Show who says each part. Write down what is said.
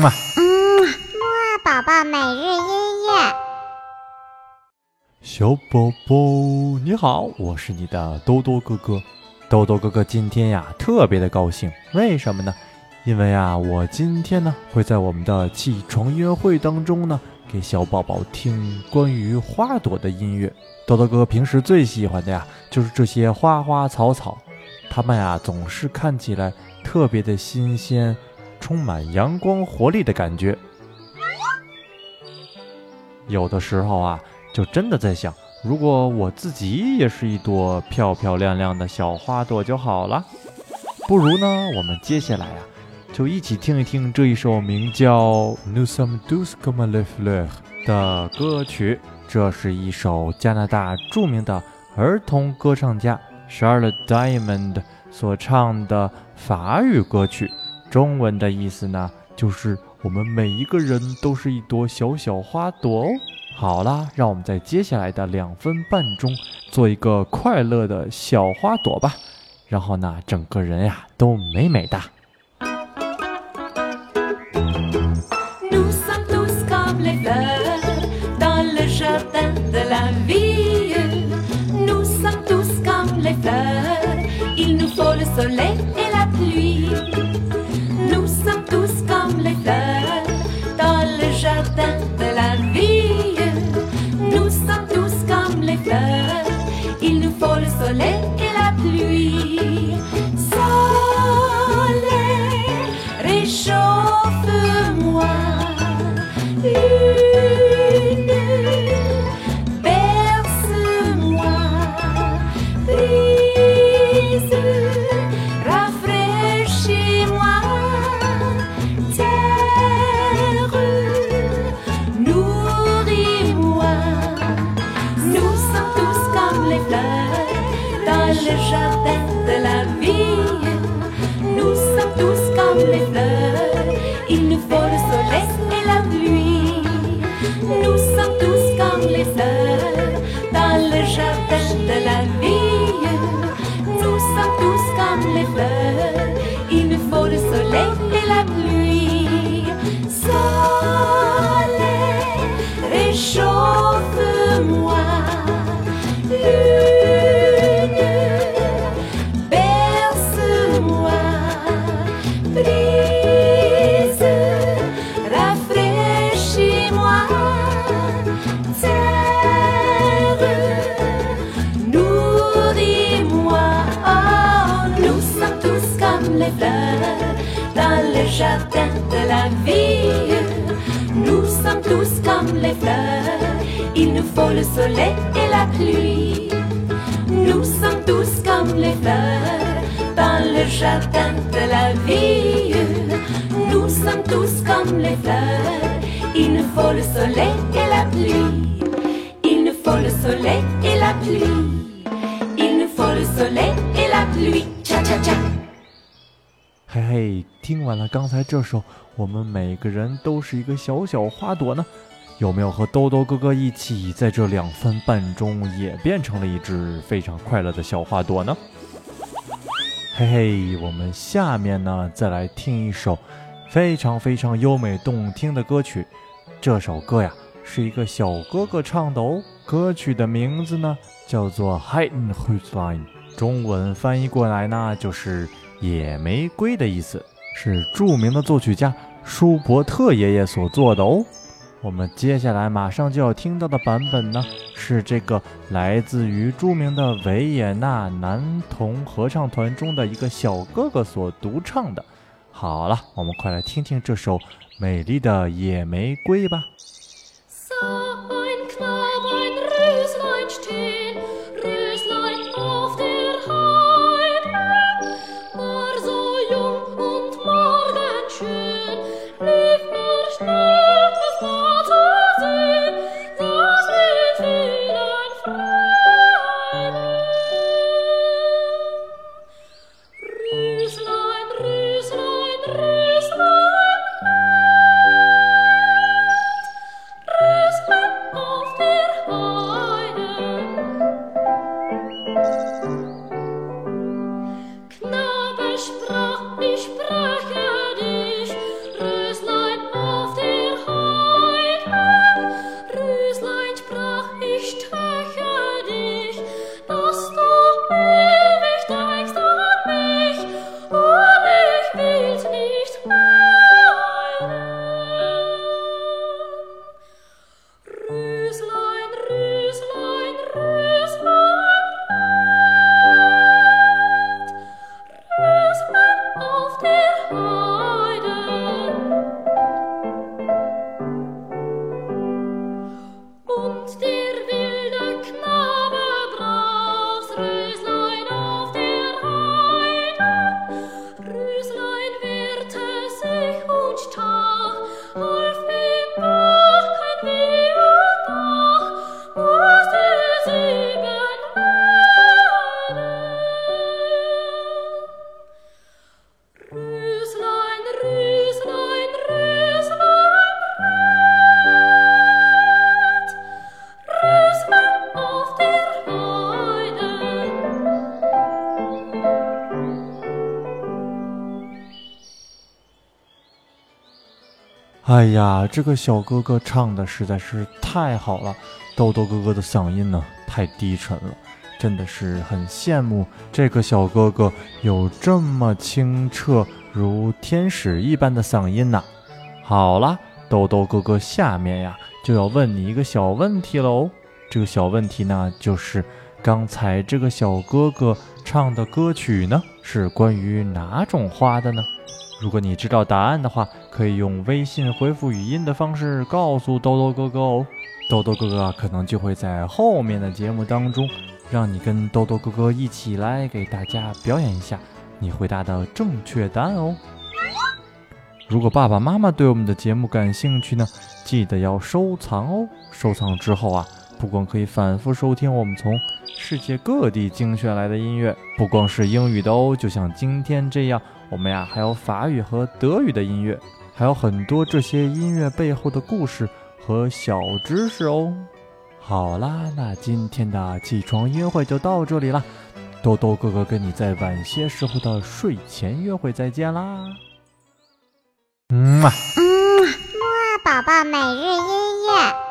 Speaker 1: 嗯嘛，
Speaker 2: 嗯，木二宝宝每日音乐。
Speaker 1: 小宝宝你好，我是你的多多哥哥。豆豆哥哥今天呀特别的高兴，为什么呢？因为啊，我今天呢会在我们的起床音乐会当中呢，给小宝宝听关于花朵的音乐。豆豆哥哥平时最喜欢的呀，就是这些花花草草，它们呀总是看起来特别的新鲜，充满阳光活力的感觉。有的时候啊，就真的在想。如果我自己也是一朵漂漂亮亮的小花朵就好了。不如呢，我们接下来啊，就一起听一听这一首名叫《Nous sommes tous comme les fleurs》的歌曲。这是一首加拿大著名的儿童歌唱家 Charlotte Diamond 所唱的法语歌曲。中文的意思呢，就是我们每一个人都是一朵小小花朵哦。好啦，让我们在接下来的两分半钟做一个快乐的小花朵吧，然后呢，整个人呀都美美
Speaker 3: le jardin de la vie. Nous sommes tous comme les fleurs, il nous faut le soleil et la pluie. Nous sommes tous comme les fleurs, dans le jardin de la vie. Nous sommes tous comme les fleurs, il nous faut le soleil et la pluie. Soleil, réchauffe-moi. de la vie. Nous sommes tous comme les fleurs, il nous faut le soleil et la pluie. Nous sommes tous comme les fleurs dans le jardin de la vie. Nous sommes tous comme les fleurs, il nous faut le soleil et la pluie.
Speaker 1: 嘿嘿，听完了刚才这首，我们每个人都是一个小小花朵呢。有没有和兜兜哥哥一起，在这两分半钟也变成了一只非常快乐的小花朵呢？嘿嘿，我们下面呢，再来听一首非常非常优美动听的歌曲。这首歌呀，是一个小哥哥唱的哦。歌曲的名字呢，叫做《Hidden h o s l i n e 中文翻译过来呢，就是野玫瑰的意思，是著名的作曲家舒伯特爷爷所做的哦。我们接下来马上就要听到的版本呢，是这个来自于著名的维也纳男童合唱团中的一个小哥哥所独唱的。好了，我们快来听听这首美丽的野玫瑰吧。哎呀，这个小哥哥唱的实在是太好了，豆豆哥哥的嗓音呢太低沉了，真的是很羡慕这个小哥哥有这么清澈如天使一般的嗓音呐。好了，豆豆哥哥，下面呀就要问你一个小问题喽。这个小问题呢，就是刚才这个小哥哥唱的歌曲呢是关于哪种花的呢？如果你知道答案的话，可以用微信回复语音的方式告诉豆豆哥哥哦。豆豆哥哥可能就会在后面的节目当中，让你跟豆豆哥哥一起来给大家表演一下你回答的正确答案哦。如果爸爸妈妈对我们的节目感兴趣呢，记得要收藏哦。收藏之后啊，不光可以反复收听我们从世界各地精选来的音乐，不光是英语的哦，就像今天这样。我们呀还有法语和德语的音乐，还有很多这些音乐背后的故事和小知识哦。好啦，那今天的起床音乐会就到这里啦，豆豆哥哥跟你在晚些时候的睡前约会再见啦。嗯啊，
Speaker 2: 嗯，木宝宝每日音乐。